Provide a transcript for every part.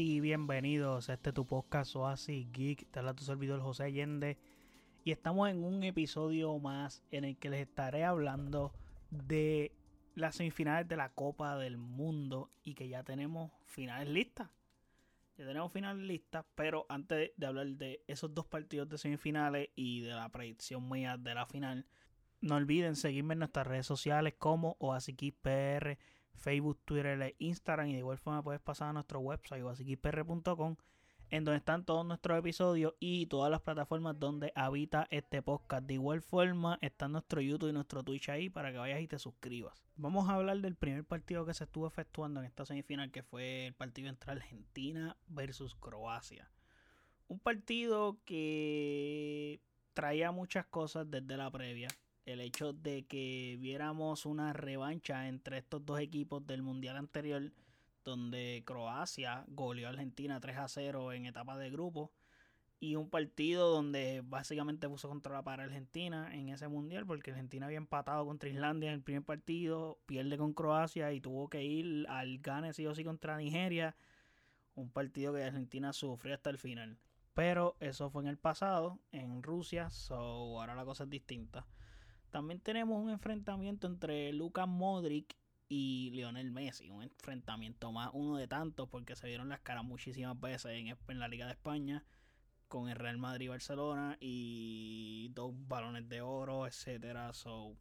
y bienvenidos a este tu podcast Oasis Geek. Te habla tu servidor José Allende. Y estamos en un episodio más en el que les estaré hablando de las semifinales de la Copa del Mundo y que ya tenemos finales listas. Ya tenemos finales listas, pero antes de hablar de esos dos partidos de semifinales y de la predicción mía de la final, no olviden seguirme en nuestras redes sociales como OasisGeekPR Facebook, Twitter e Instagram. Y de igual forma puedes pasar a nuestro website basiquipr.com en donde están todos nuestros episodios y todas las plataformas donde habita este podcast. De igual forma está nuestro YouTube y nuestro Twitch ahí para que vayas y te suscribas. Vamos a hablar del primer partido que se estuvo efectuando en esta semifinal que fue el partido entre Argentina versus Croacia. Un partido que traía muchas cosas desde la previa el hecho de que viéramos una revancha entre estos dos equipos del mundial anterior, donde Croacia goleó a Argentina 3 a 0 en etapa de grupo, y un partido donde básicamente puso contra la para Argentina en ese mundial, porque Argentina había empatado contra Islandia en el primer partido, pierde con Croacia y tuvo que ir al gane sí o sí contra Nigeria, un partido que Argentina sufrió hasta el final. Pero eso fue en el pasado, en Rusia, so ahora la cosa es distinta. También tenemos un enfrentamiento entre Lucas Modric y Lionel Messi. Un enfrentamiento más, uno de tantos, porque se vieron las caras muchísimas veces en, la Liga de España con el Real Madrid y Barcelona y dos balones de oro, etcétera. So,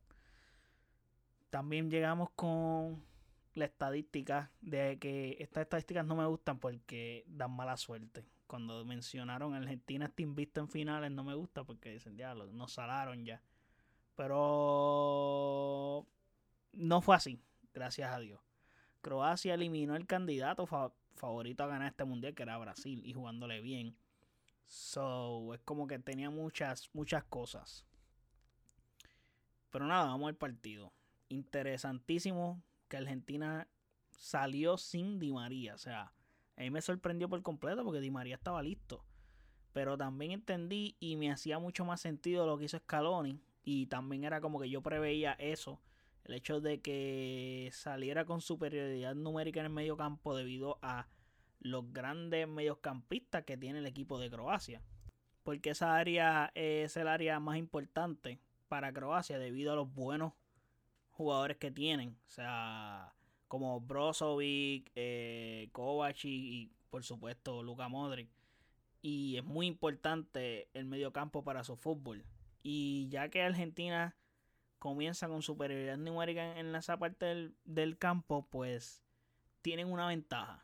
también llegamos con la estadística de que estas estadísticas no me gustan porque dan mala suerte. Cuando mencionaron Argentina está invicto en finales no me gusta porque dicen, ya, nos salaron ya. Pero no fue así, gracias a Dios. Croacia eliminó el candidato favorito a ganar este mundial, que era Brasil, y jugándole bien. So, es como que tenía muchas, muchas cosas. Pero nada, vamos al partido. Interesantísimo que Argentina salió sin Di María. O sea, a mí me sorprendió por completo porque Di María estaba listo. Pero también entendí y me hacía mucho más sentido lo que hizo Scaloni y también era como que yo preveía eso. El hecho de que saliera con superioridad numérica en el medio campo debido a los grandes mediocampistas que tiene el equipo de Croacia. Porque esa área es el área más importante para Croacia debido a los buenos jugadores que tienen. O sea, como Brozovic, eh, Kovac y, por supuesto Luka Modric. Y es muy importante el mediocampo para su fútbol. Y ya que Argentina comienza con superioridad numérica en, esa parte del, campo, pues tienen una ventaja.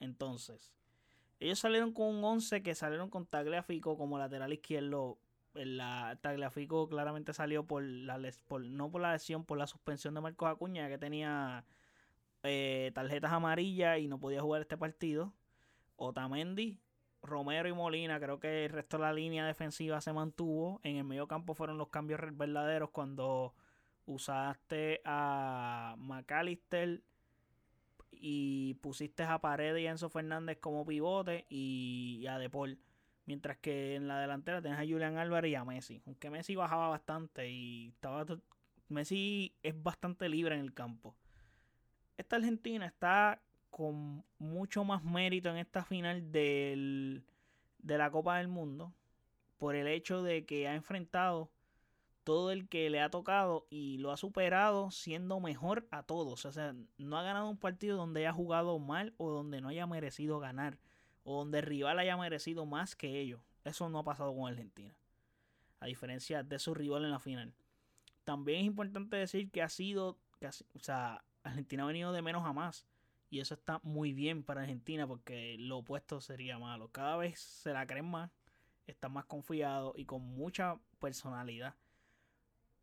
Entonces, ellos salieron con un 11 que salieron con Tagliafico como lateral izquierdo. La, Tagliafico claramente salió por la por, no por la lesión, por la suspensión de Marcos Acuña, que tenía eh, tarjetas amarillas y no podía jugar este partido. Otamendi Romero y Molina, creo que el resto de la línea defensiva se mantuvo. En el medio campo fueron los cambios verdaderos cuando usaste a McAllister y pusiste a Paredes y Enzo Fernández como pivote y a De Paul. Mientras que en la delantera tenés a Julian Álvarez y a Messi. Aunque Messi bajaba bastante y estaba. Messi es bastante libre en el campo. Esta Argentina está con mucho más mérito en esta final del, de la Copa del Mundo por el hecho de que ha enfrentado todo el que le ha tocado y lo ha superado siendo mejor a todos. O sea, no ha ganado un partido donde haya jugado mal o donde no haya merecido ganar o donde el rival haya merecido más que ellos. Eso no ha pasado con Argentina. A diferencia de su rival en la final. También es importante decir que ha sido, o sea, Argentina ha venido de menos a más. Y eso está muy bien para Argentina porque lo opuesto sería malo. Cada vez se la creen más, están más confiados y con mucha personalidad.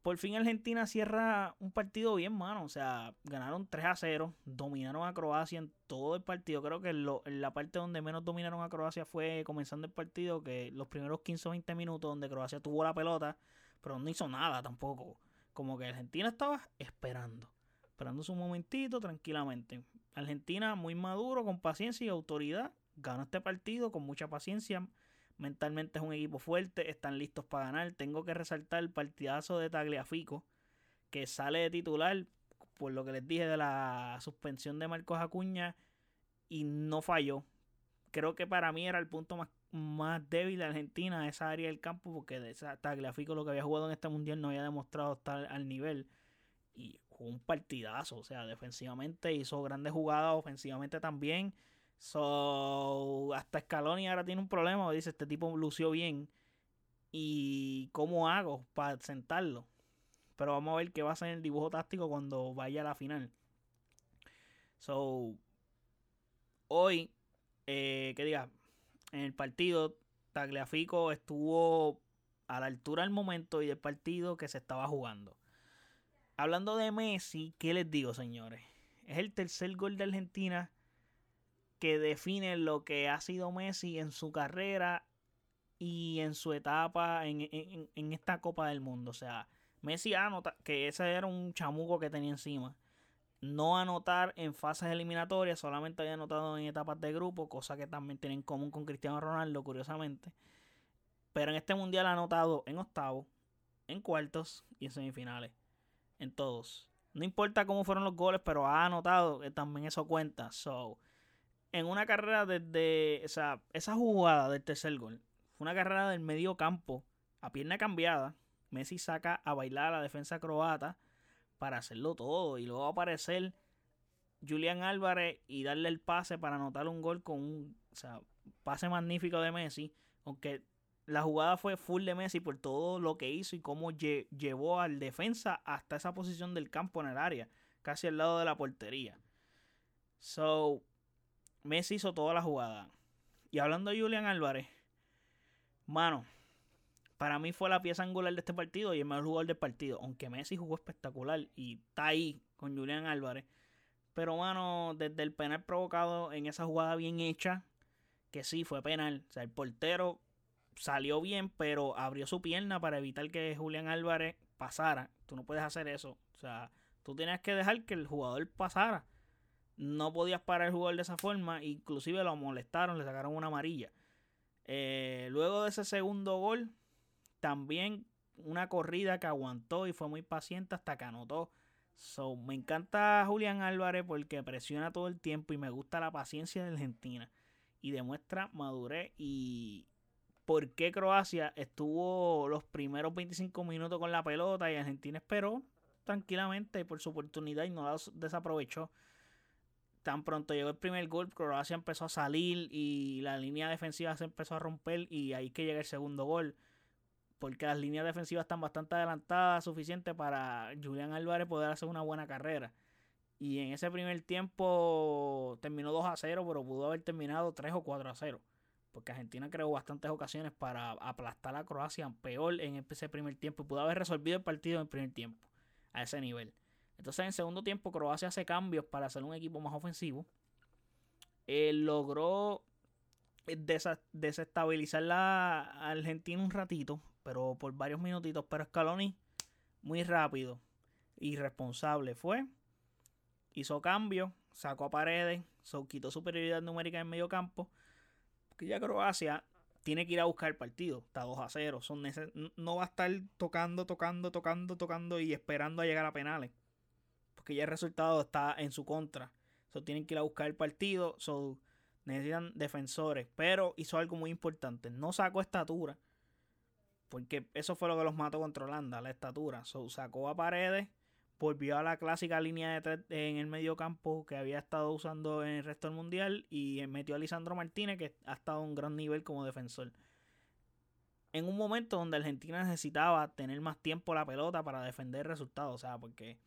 Por fin Argentina cierra un partido bien, mano. O sea, ganaron 3 a 0, dominaron a Croacia en todo el partido. Creo que en la parte donde menos dominaron a Croacia fue comenzando el partido, que los primeros 15 o 20 minutos donde Croacia tuvo la pelota, pero no hizo nada tampoco. Como que Argentina estaba esperando esperando su momentito tranquilamente. Argentina muy maduro, con paciencia y autoridad, ganó este partido con mucha paciencia. Mentalmente es un equipo fuerte, están listos para ganar. Tengo que resaltar el partidazo de Tagliafico, que sale de titular, por lo que les dije de la suspensión de Marcos Acuña, y no falló. creo que para mí era el punto más, más débil de Argentina, esa área del campo, porque de esa Tagliafico lo que había jugado en este mundial no había demostrado estar al nivel. Un partidazo, o sea, defensivamente hizo grandes jugadas, ofensivamente también. So, hasta Scaloni ahora tiene un problema, dice, este tipo lució bien. ¿Y cómo hago para sentarlo? Pero vamos a ver qué va a ser el dibujo táctico cuando vaya a la final. So, hoy, eh, que diga, en el partido, Tagliafico estuvo a la altura del momento y del partido que se estaba jugando. Hablando de Messi, ¿qué les digo, señores? Es el tercer gol de Argentina que define lo que ha sido Messi en su carrera y en su etapa en, en esta Copa del Mundo. O sea, Messi anota que ese era un chamuco que tenía encima. No anotar en fases eliminatorias, solamente había anotado en etapas de grupo, cosa que también tiene en común con Cristiano Ronaldo, curiosamente. Pero en este mundial ha anotado en octavos, en cuartos y en semifinales. En todos. No importa cómo fueron los goles, pero ha anotado, que también eso cuenta. So, en una carrera desde. O sea, esa jugada del tercer gol fue una carrera del medio campo, a pierna cambiada Messi saca a bailar a la defensa croata para hacerlo todo y luego aparecer Julián Álvarez y darle el pase para anotar un gol con un pase magnífico de Messi, aunque la jugada fue full de Messi por todo lo que hizo y cómo llevó al defensa hasta esa posición del campo en el área, casi al lado de la portería. So, Messi hizo toda la jugada. Y hablando de Julián Álvarez, mano, para mí fue la pieza angular de este partido y el mejor jugador del partido. Aunque Messi jugó espectacular y está ahí con Julián Álvarez. Pero, mano, desde el penal provocado en esa jugada bien hecha, que sí fue penal. O sea, el portero salió bien, pero abrió su pierna para evitar que Julián Álvarez pasara. Tú no puedes hacer eso. O sea, tú tienes que dejar que el jugador pasara. No podías parar el jugador de esa forma. Inclusive lo molestaron, le sacaron una amarilla. Eh, luego de ese segundo gol, también una corrida que aguantó y fue muy paciente hasta que anotó. So, me encanta Julián Álvarez porque presiona todo el tiempo y me gusta la paciencia de Argentina. Y demuestra madurez y por qué Croacia estuvo los primeros 25 minutos con la pelota y Argentina esperó tranquilamente por su oportunidad y no la desaprovechó. Tan pronto llegó el primer gol, Croacia empezó a salir y la línea defensiva se empezó a romper y ahí que llega el segundo gol porque las líneas defensivas están bastante adelantadas, suficiente para Julián Álvarez poder hacer una buena carrera. Y en ese primer tiempo terminó 2 a 0, pero pudo haber terminado 3 o 4 a 0. Porque Argentina creó bastantes ocasiones para aplastar a Croacia peor en ese primer tiempo. Y pudo haber resolvido el partido en el primer tiempo. A ese nivel. Entonces en segundo tiempo Croacia hace cambios para hacer un equipo más ofensivo. Eh, logró desestabilizar la Argentina un ratito pero por varios minutitos. Pero Scaloni, muy rápido, irresponsable fue. Hizo cambio, sacó a paredes, quitó superioridad numérica en medio campo. Porque ya Croacia tiene que ir a buscar el partido. Está 2 a 0. Son no va a estar tocando, tocando, tocando, tocando y esperando a llegar a penales. Porque ya el resultado está en su contra. So, tienen que ir a buscar el partido. So, necesitan defensores. Pero hizo algo muy importante. No sacó estatura. Porque eso fue lo que los mató contra Holanda, la estatura. sacó a paredes, volvió a la clásica línea de en el medio campo que había estado usando en el resto del mundial y metió a Lisandro Martínez, que ha estado a un gran nivel como defensor. En un momento donde Argentina necesitaba tener más tiempo la pelota para defender el resultado, o sea, porque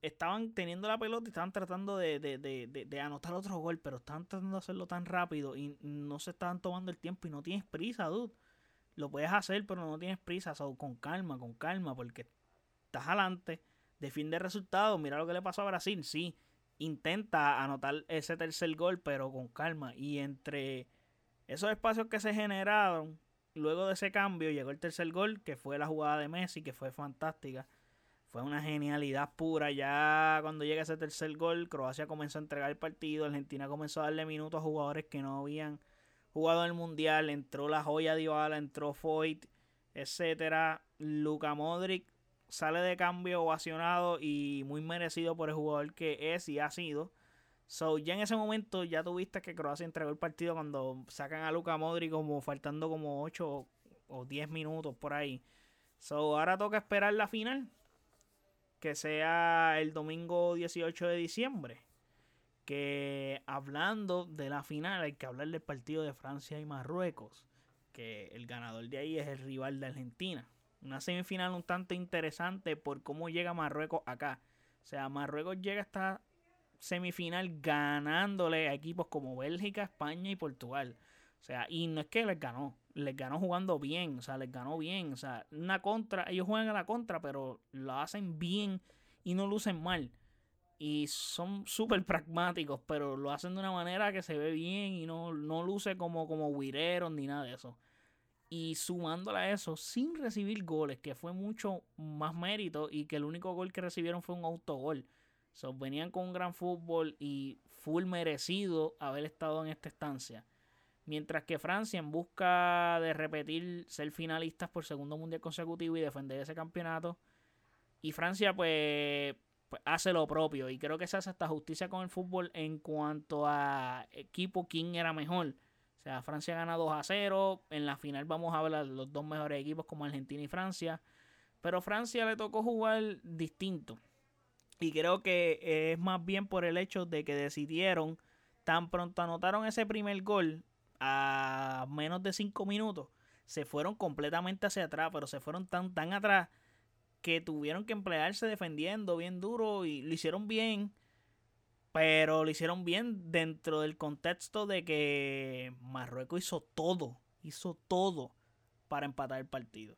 estaban teniendo la pelota y estaban tratando de, de, de, de, anotar otro gol, pero estaban tratando de hacerlo tan rápido y no se estaban tomando el tiempo y no tienes prisa, dude lo puedes hacer, pero no tienes prisa, con calma, con calma, porque estás adelante, defiende el resultado, mira lo que le pasó a Brasil, sí, intenta anotar ese tercer gol, pero con calma, y entre esos espacios que se generaron, luego de ese cambio llegó el tercer gol, que fue la jugada de Messi, que fue fantástica. Fue una genialidad pura. Ya cuando llega ese tercer gol, Croacia comenzó a entregar el partido. Argentina comenzó a darle minutos a jugadores que no habían jugado el mundial, entró la joya Dybala, entró Foyt, etcétera. Luka Modric sale de cambio ovacionado y muy merecido por el jugador que es y ha sido. So, ya en ese momento ya tuviste que Croacia entregó el partido cuando sacan a Luka Modri como faltando como 8 o 10 minutos por ahí. So, ahora toca esperar la final. Que sea el domingo 18 de diciembre. Que hablando de la final hay que hablar del partido de Francia y Marruecos. Que el ganador de ahí es el rival de Argentina. Una semifinal un tanto interesante por cómo llega Marruecos acá. O sea, Marruecos llega hasta semifinal ganándole a equipos como Bélgica, España y Portugal. O sea, y no es que les ganó, les ganó jugando bien, o sea, les ganó bien. O sea, una contra, ellos juegan a la contra, pero lo hacen bien y no lucen mal. Y son súper pragmáticos, pero lo hacen de una manera que se ve bien y no, no luce como, como guireros ni nada de eso. Y sumándole a eso, sin recibir goles, que fue mucho más mérito y que el único gol que recibieron fue un autogol. So, venían con un gran fútbol y full merecido haber estado en esta estancia. Mientras que Francia, en busca de repetir ser finalistas por segundo mundial consecutivo y defender ese campeonato, y Francia, pues, pues, hace lo propio. Y creo que se hace hasta justicia con el fútbol en cuanto a equipo, quién era mejor. O sea, Francia gana 2 a 0. En la final vamos a ver los dos mejores equipos como Argentina y Francia. Pero Francia le tocó jugar distinto. Y creo que es más bien por el hecho de que decidieron, tan pronto anotaron ese primer gol a menos de 5 minutos, se fueron completamente hacia atrás, pero se fueron tan, tan atrás que tuvieron que emplearse defendiendo bien duro y lo hicieron bien, pero lo hicieron bien dentro del contexto de que Marruecos hizo todo, hizo todo para empatar el partido.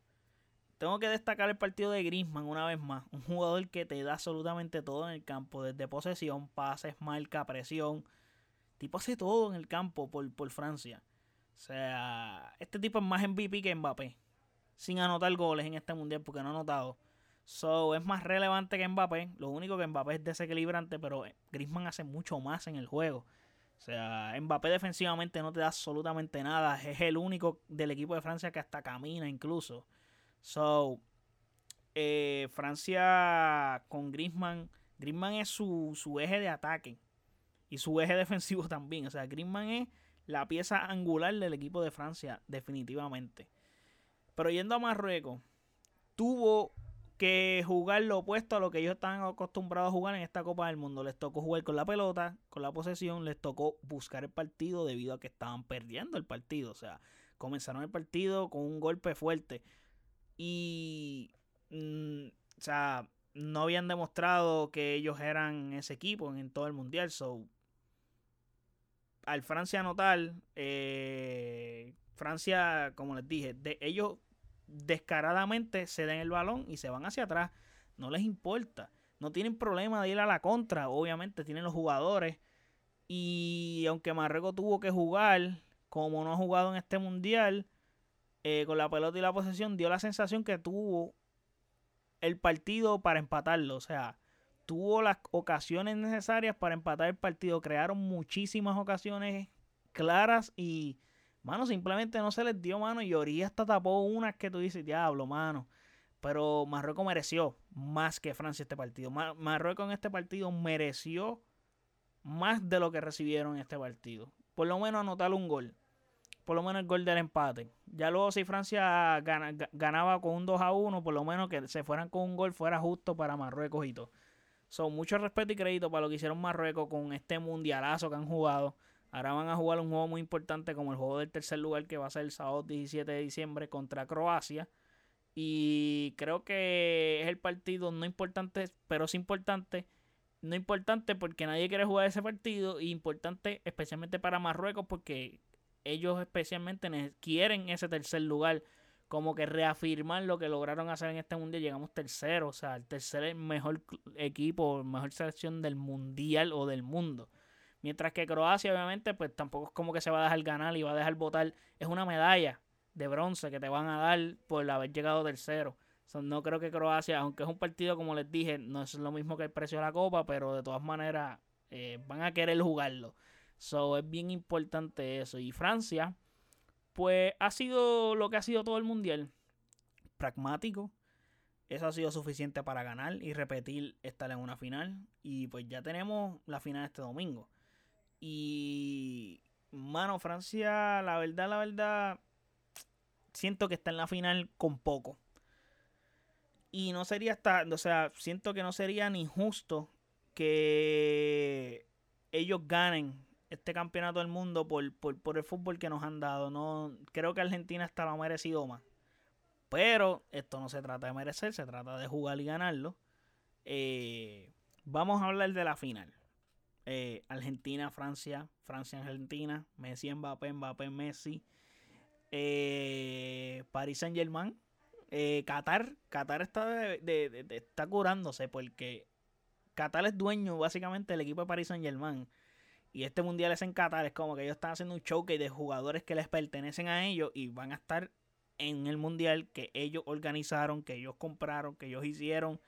Tengo que destacar el partido de Griezmann una vez más. Un jugador que te da absolutamente todo en el campo. Desde posesión, pases, marca, presión. Tipo hace todo en el campo por, por Francia. O sea, este tipo es más MVP que Mbappé. Sin anotar goles en este mundial porque no ha anotado. So, es más relevante que Mbappé. Lo único que Mbappé es desequilibrante, pero Griezmann hace mucho más en el juego. O sea, Mbappé defensivamente no te da absolutamente nada. Es el único del equipo de Francia que hasta camina incluso. So, eh, Francia con Griezmann. Griezmann es su, su, eje de ataque y su eje defensivo también. O sea, Griezmann es la pieza angular del equipo de Francia, definitivamente. Pero yendo a Marruecos, tuvo que jugar lo opuesto a lo que ellos estaban acostumbrados a jugar en esta Copa del Mundo. Les tocó jugar con la pelota, con la posesión, les tocó buscar el partido debido a que estaban perdiendo el partido. O sea, comenzaron el partido con un golpe fuerte. Y, mm, o sea, no habían demostrado que ellos eran ese equipo en, todo el mundial. So, al Francia anotar, eh, Francia, como les dije, de, ellos descaradamente se den el balón y se van hacia atrás. No les importa. No tienen problema de ir a la contra. Obviamente tienen los jugadores. Y aunque Marruecos tuvo que jugar, como no ha jugado en este mundial, eh, con la pelota y la posesión, dio la sensación que tuvo el partido para empatarlo. O sea, tuvo las ocasiones necesarias para empatar el partido. Crearon muchísimas ocasiones claras y, mano, simplemente no se les dio mano. Y Ori hasta tapó unas que tú dices, diablo, mano. Pero Marruecos mereció más que Francia este partido. Marruecos en este partido mereció más de lo que recibieron en este partido. Por lo menos anotar un gol por lo menos el gol del empate. Ya luego si Francia ganaba con un 2 a 1, por lo menos que se fueran con un gol fuera justo para Marruecos y todo. Son mucho respeto y crédito para lo que hicieron Marruecos con este mundialazo que han jugado. Ahora van a jugar un juego muy importante como el juego del tercer lugar que va a ser el sábado 17 de diciembre contra Croacia. Y creo que es el partido no importante, pero es importante. No importante porque nadie quiere jugar ese partido. Y importante especialmente para Marruecos porque ellos especialmente quieren ese tercer lugar, como que reafirmar lo que lograron hacer en este mundial. Llegamos tercero, o sea, el tercer mejor equipo, mejor selección del mundial o del mundo. Mientras que Croacia, obviamente, pues tampoco es como que se va a dejar ganar y va a dejar votar. Es una medalla de bronce que te van a dar por haber llegado tercero. no creo que Croacia, aunque es un partido, como les dije, no es lo mismo que el precio de la copa, pero de todas maneras eh, van a querer jugarlo. So es bien importante eso. Y Francia, pues ha sido lo que ha sido todo el mundial. Pragmático. Eso ha sido suficiente para ganar y repetir estar en una final. Y pues ya tenemos la final este domingo. Y, mano, Francia, la verdad, la verdad, siento que está en la final con poco. Y no sería hasta, o sea, siento que no sería ni justo que ellos ganen este campeonato del mundo por, por, el fútbol que nos han dado. No, creo que Argentina hasta lo ha merecido más. Pero esto no se trata de merecer, se trata de jugar y ganarlo. Eh, vamos a hablar de la final. Eh, Argentina, Francia, Francia, Argentina, Messi, Mbappé, Mbappé, Messi, eh, Paris Saint Germain, Qatar, Qatar está, está curándose porque Qatar es dueño básicamente del equipo de Paris Saint Germain. Y este mundial es en Qatar, es como que ellos están haciendo un showcase de jugadores que les pertenecen a ellos y van a estar en el mundial que ellos organizaron, que ellos compraron, que ellos hicieron.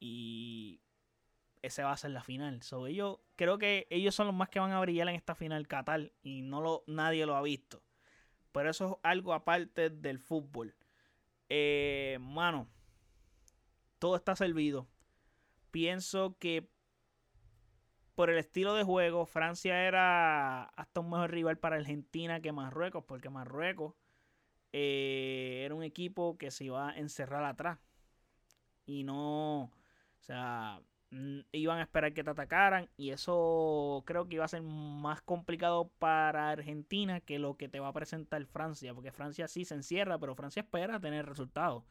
Y ese va a ser la final. So, ellos, creo que ellos son los más que van a brillar en esta final Qatar y no lo, nadie lo ha visto. Pero eso es algo aparte del fútbol. Eh, mano, todo está servido. Pienso que por el estilo de juego, Francia era hasta un mejor rival para Argentina que Marruecos, porque Marruecos eh, era un equipo que se iba a encerrar atrás. Y no, o sea, iban a esperar que te atacaran. Y eso creo que iba a ser más complicado para Argentina que lo que te va a presentar Francia. Porque Francia sí se encierra, pero Francia espera tener resultados.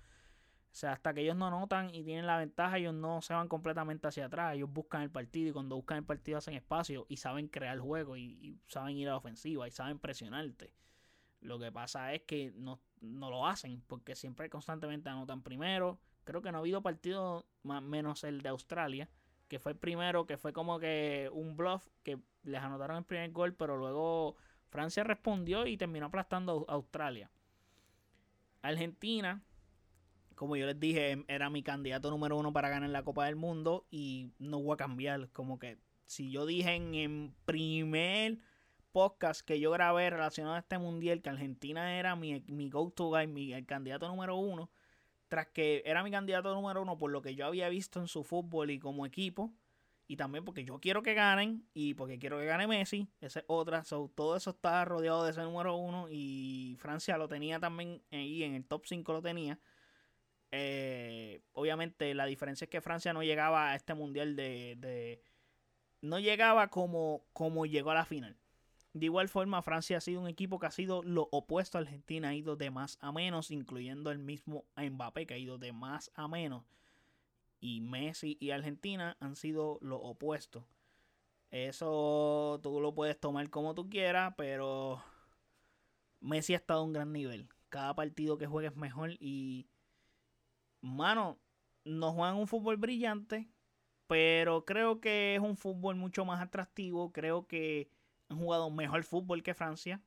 O sea, hasta que ellos no notan y tienen la ventaja, ellos no se van completamente hacia atrás. Ellos buscan el partido y cuando buscan el partido hacen espacio y saben crear juego y, saben ir a la ofensiva y saben presionarte. Lo que pasa es que no, lo hacen porque siempre constantemente anotan primero. Creo que no ha habido partido más menos el de Australia, que fue el primero, que fue como que un bluff que les anotaron el primer gol, pero luego Francia respondió y terminó aplastando a Australia. Argentina como yo les dije, em, era mi candidato número uno para ganar la Copa del Mundo y no voy a cambiar. Como que si yo dije en el primer podcast que yo grabé relacionado a este mundial que Argentina era mi, mi go-to guy, mi el candidato número uno, tras que era mi candidato número uno por lo que yo había visto en su fútbol y como equipo, y también porque yo quiero que ganen y porque quiero que gane Messi, esa es otra. todo eso está rodeado de ese número uno y Francia lo tenía también ahí en el top 5 lo tenía. Eh, obviamente la diferencia es que Francia no llegaba a este mundial de, no llegaba como, como llegó a la final. De igual forma, Francia ha sido un equipo que ha sido lo opuesto a Argentina, ha ido de más a menos, incluyendo el mismo Mbappé, que ha ido de más a menos. Y Messi y Argentina han sido lo opuesto. Eso tú lo puedes tomar como tú quieras, pero Messi ha estado a un gran nivel. Cada partido que juegue es mejor y mano, no juegan un fútbol brillante, pero creo que es un fútbol mucho más atractivo. Creo que han jugado mejor fútbol que Francia.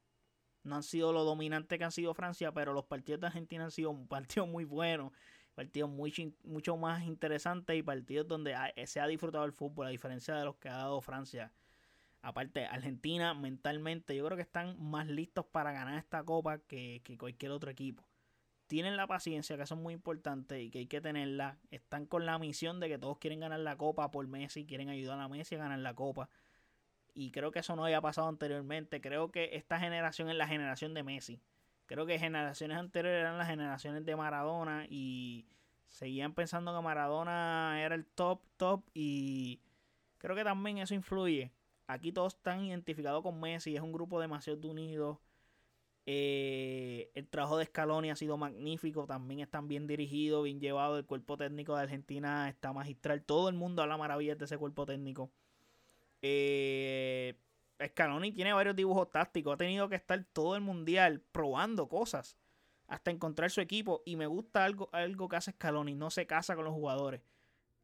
No han sido lo dominante que han sido Francia, pero los partidos de Argentina han sido un partido muy bueno, partidos muy, mucho más interesantes y partidos donde se ha disfrutado el fútbol, a diferencia de los que ha dado Francia. Aparte, Argentina mentalmente, yo creo que están más listos para ganar esta copa que cualquier otro equipo tienen la paciencia, que eso es muy importante y que hay que tenerla. Están con la misión de que todos quieren ganar la copa por Messi, quieren ayudar a Messi a ganar la copa. Y creo que eso no había pasado anteriormente. Creo que esta generación es la generación de Messi. Creo que generaciones anteriores eran las generaciones de Maradona y seguían pensando que Maradona era el top, top y creo que también eso influye. Aquí todos están identificados con Messi, es un grupo demasiado unido eh, el trabajo de Scaloni ha sido magnífico, también están bien dirigidos, bien llevados. El cuerpo técnico de Argentina está magistral. Todo el mundo habla maravillas de ese cuerpo técnico. Eh, Scaloni tiene varios dibujos tácticos, ha tenido que estar todo el mundial probando cosas hasta encontrar su equipo. Y me gusta algo, algo que hace Scaloni, no se casa con los jugadores.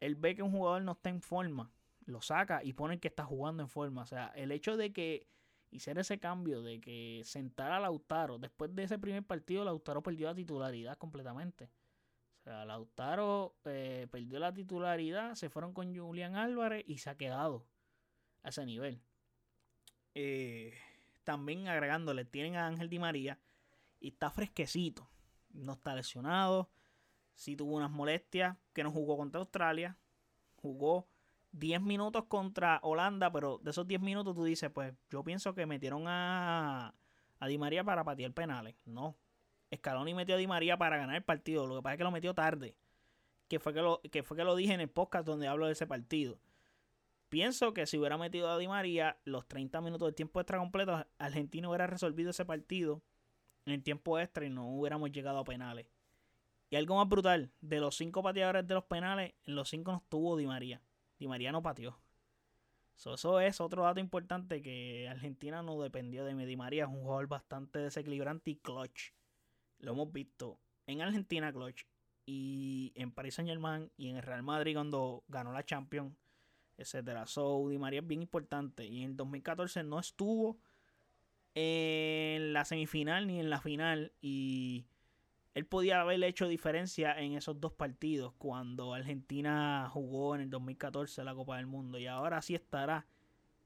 Él ve que un jugador no está en forma, lo saca y pone que está jugando en forma. O sea, el hecho de que hiciera ese cambio de que sentara a Lautaro. Después de ese primer partido, Lautaro perdió la titularidad completamente. O sea, Lautaro eh, perdió la titularidad, se fueron con Julián Álvarez y se ha quedado a ese nivel. Eh, también agregándole, tienen a Ángel Di María y está fresquecito. No está lesionado. Sí tuvo unas molestias que no jugó contra Australia. Jugó 10 minutos contra Holanda, pero de esos 10 minutos tú dices, pues yo pienso que metieron a, a Di María para patear penales. No. Scaloni metió a Di María para ganar el partido. Lo que pasa es que lo metió tarde. Que fue que lo, que fue que lo dije en el podcast donde hablo de ese partido. Pienso que si hubiera metido a Di María los 30 minutos del tiempo extra completo, Argentina hubiera resolvido ese partido en el tiempo extra y no hubiéramos llegado a penales. Y algo más brutal, de los cinco pateadores de los penales, en los cinco no estuvo Di María. Di María no pateó. eso es otro dato importante que Argentina no dependió de Di María. Es un jugador bastante desequilibrante y clutch. Lo hemos visto en Argentina clutch y en Paris Saint Germain y en el Real Madrid cuando ganó la Champions, etcétera. So María es bien importante. Y en 2014 no estuvo en la semifinal ni en la final. Y él podía haber hecho diferencia en esos dos partidos cuando Argentina jugó en el 2014 la Copa del Mundo. Y ahora sí estará.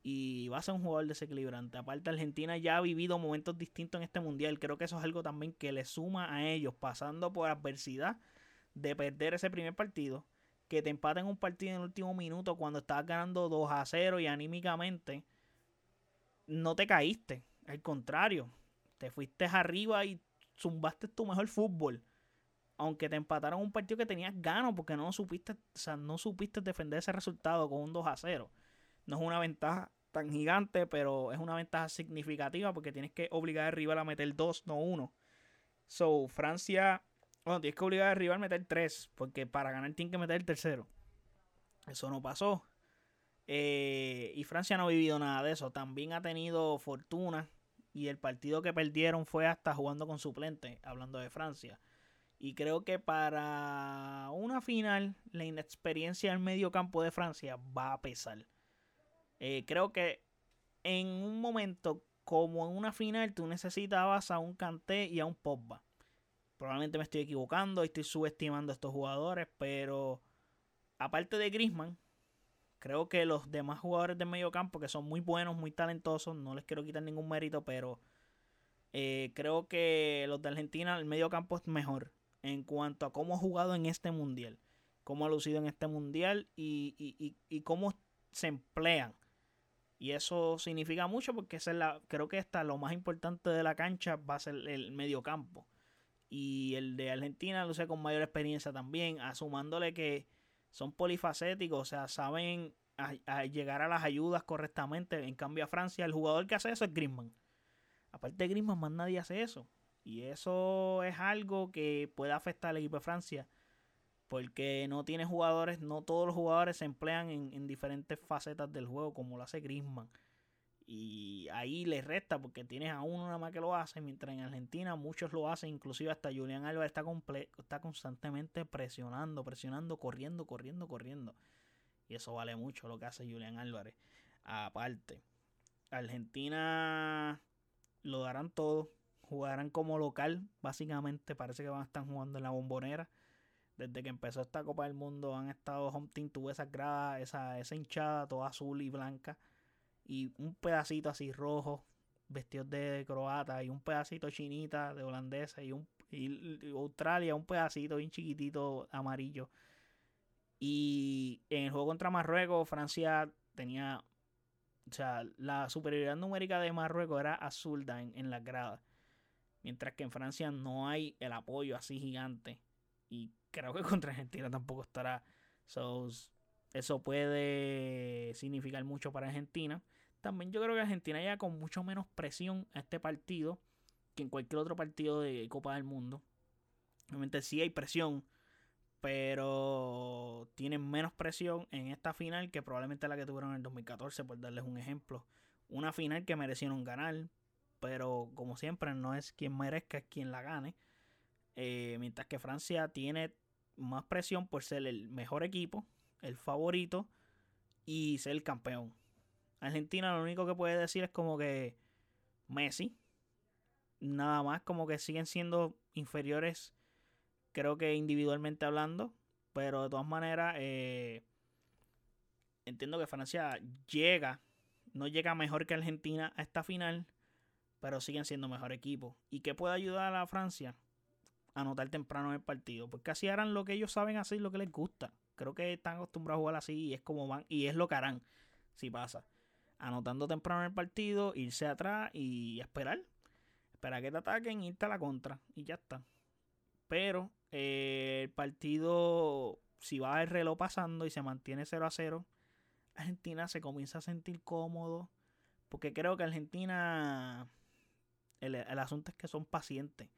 Y va a ser un jugador desequilibrante. Aparte Argentina ya ha vivido momentos distintos en este mundial, creo que eso es algo también que le suma a ellos pasando por adversidad de perder ese primer partido, que te empaten un partido en el último minuto cuando estabas ganando 2 a 0 y anímicamente no te caíste, al contrario, te fuiste arriba y zumbaste tu mejor fútbol. Aunque te empataron un partido que tenías ganas porque no supiste, no supiste defender ese resultado con un 2 a 0. No es una ventaja tan gigante, pero es una ventaja significativa porque tienes que obligar al rival a meter 2, no 1. So, Francia, bueno, tienes que obligar al rival a meter 3, porque para ganar tiene que meter el tercero. Eso no pasó. Eh, y Francia no ha vivido nada de eso. También ha tenido fortuna y el partido que perdieron fue hasta jugando con suplente, hablando de Francia. Y creo que para una final, la inexperiencia en medio campo de Francia va a pesar. Eh, creo que en un momento como en una final, tú necesitabas a un Kanté y a un Pogba. Probablemente me estoy equivocando y estoy subestimando a estos jugadores, pero aparte de Griezmann, Creo que los demás jugadores de medio campo, que son muy buenos, muy talentosos, no les quiero quitar ningún mérito, pero eh, creo que los de Argentina, el medio campo es mejor en cuanto a cómo ha jugado en este mundial, cómo ha lucido en este mundial y, cómo se emplean. Y eso significa mucho porque es la, creo que está lo más importante de la cancha va a ser el medio campo. Y el de Argentina luce con mayor experiencia también, asumándole que son polifacéticos, o sea, saben llegar a las ayudas correctamente. En cambio, a Francia, el jugador que hace eso es Griezmann. Aparte de Griezmann, más nadie hace eso. Y eso es algo que puede afectar al equipo de Francia. Porque no tiene jugadores, no todos los jugadores se emplean en, en diferentes facetas del juego como lo hace Griezmann. Y ahí le resta porque tienes a uno nada más que lo hace, mientras en Argentina muchos lo hacen, inclusive hasta Julián Álvarez está, está constantemente presionando, presionando, corriendo, corriendo, corriendo. Y eso vale mucho lo que hace Julián Álvarez. Aparte, Argentina lo darán todo, jugarán como local, básicamente parece que van a estar jugando en la bombonera. Desde que empezó esta Copa del Mundo han estado home team, tuvo esas gradas, esa, esa hinchada toda azul y blanca y un pedacito así rojo, vestidos de croata, y un pedacito chinita de holandesa, y un Australia, un pedacito bien chiquitito amarillo. Y en el juego contra Marruecos, Francia tenía. O sea, la superioridad numérica de Marruecos era azul en, en las gradas. Mientras que en Francia no hay el apoyo así gigante. Y creo que contra Argentina tampoco estará. eso puede significar mucho para Argentina. También yo creo que Argentina llega con mucho menos presión a este partido que en cualquier otro partido de Copa del Mundo. Obviamente sí hay presión, pero tienen menos presión en esta final que probablemente la que tuvieron en el 2014, por darles un ejemplo. Una final que merecieron ganar, pero como siempre no es quien merezca, es quien la gane. Eh, mientras que Francia tiene más presión por ser el mejor equipo, el favorito y ser el campeón. Argentina lo único que puede decir es como que Messi. Nada más, como que siguen siendo inferiores, creo que individualmente hablando. Pero de todas maneras, eh, entiendo que Francia llega, no llega mejor que Argentina a esta final, pero siguen siendo mejor equipo. ¿Y qué puede ayudar a Francia? anotar temprano en el partido. Porque así harán lo que ellos saben hacer, lo que les gusta. Creo que están acostumbrados a jugar así y es como van. Y es lo que harán si pasa. Anotando temprano en el partido, irse atrás y esperar. Esperar que te ataquen, irte a la contra. Y ya está. Pero eh, el partido, si va el reloj pasando y se mantiene 0 a 0, Argentina se comienza a sentir cómodo. Porque creo que Argentina. El, el asunto es que son pacientes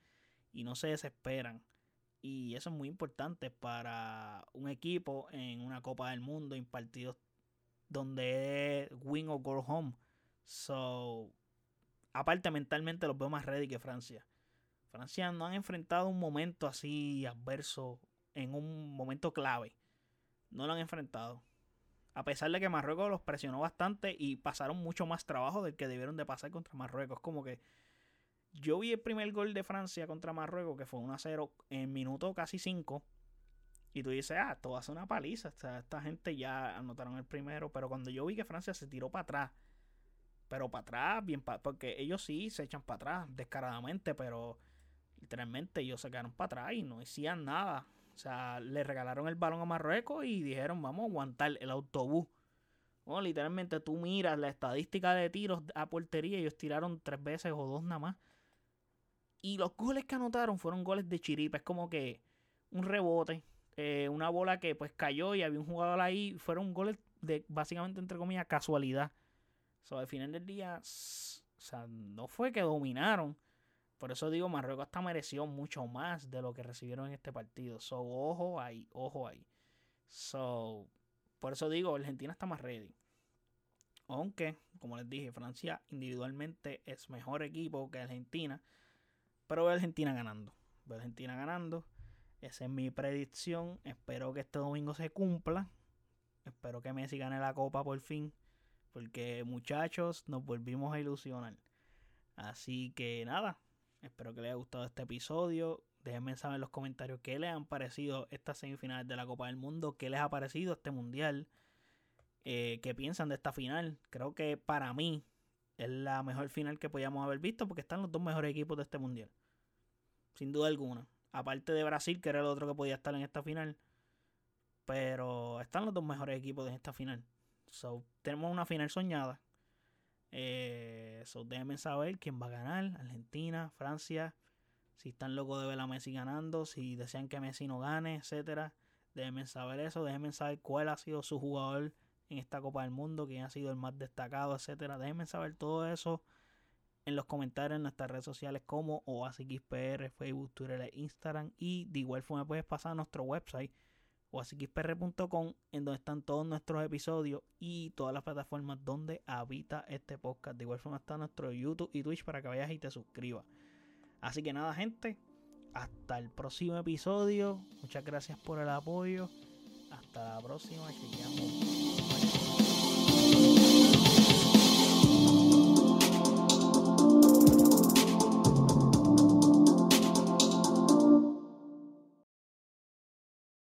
y no se desesperan. Y eso es muy importante para un equipo en una Copa del Mundo, en partidos donde es win o go home. So, aparte mentalmente los veo más ready que Francia. Francia no han enfrentado un momento así adverso en un momento clave. No lo han enfrentado. A pesar de que Marruecos los presionó bastante y pasaron mucho más trabajo del que debieron de pasar contra Marruecos. Como que yo vi el primer gol de Francia contra Marruecos, que fue 1 a 0 en minuto casi 5. Y tú dices, ah, esto va a ser una paliza. esta gente ya anotaron el primero. Pero cuando yo vi que Francia se tiró para atrás, pero para atrás, bien porque ellos sí se echan para atrás descaradamente, pero literalmente ellos se quedaron para atrás y no hacían nada. O sea, le regalaron el balón a Marruecos y dijeron, vamos a aguantar el autobús. Bueno, literalmente tú miras la estadística de tiros a portería, ellos tiraron tres veces o dos nada más. Y los goles que anotaron fueron goles de chiripa. Es como que un rebote, eh, una bola que pues cayó y había un jugador ahí. Fueron goles de básicamente, entre comillas, casualidad. So, al final del día, o sea, no fue que dominaron. Por eso digo, Marruecos hasta mereció mucho más de lo que recibieron en este partido. So, ojo ahí, ojo ahí. So, por eso digo, Argentina está más ready. Aunque, como les dije, Francia individualmente es mejor equipo que Argentina. Pero veo a Argentina ganando. Veo a Argentina ganando. Esa es mi predicción. Espero que este domingo se cumpla. Espero que Messi gane la copa por fin. Porque muchachos, nos volvimos a ilusionar. Así que nada. Espero que les haya gustado este episodio. Déjenme saber en los comentarios qué les han parecido estas semifinales de la Copa del Mundo. Qué les ha parecido este mundial. Eh, qué piensan de esta final. Creo que para mí es la mejor final que podíamos haber visto porque están los dos mejores equipos de este mundial sin duda alguna. Aparte de Brasil, que era el otro que podía estar en esta final. Pero están los dos mejores equipos de esta final. So, tenemos una final soñada. Eh, so, déjenme saber quién va a ganar. Argentina, Francia. Si están locos de ver a Messi ganando. Si desean que Messi no gane, etcétera. Déjenme saber eso. Déjenme saber cuál ha sido su jugador en esta Copa del Mundo. Quién ha sido el más destacado, etcétera. Déjenme saber todo eso en los comentarios en nuestras redes sociales como OASXPR, Facebook, Twitter e Instagram. Y de igual forma puedes pasar a nuestro website oasxpr.com en donde están todos nuestros episodios y todas las plataformas donde habita este podcast. De igual forma está nuestro YouTube y Twitch para que vayas y te suscribas. Así que nada gente, hasta el próximo episodio. Muchas gracias por el apoyo. Hasta la próxima, chequeamos.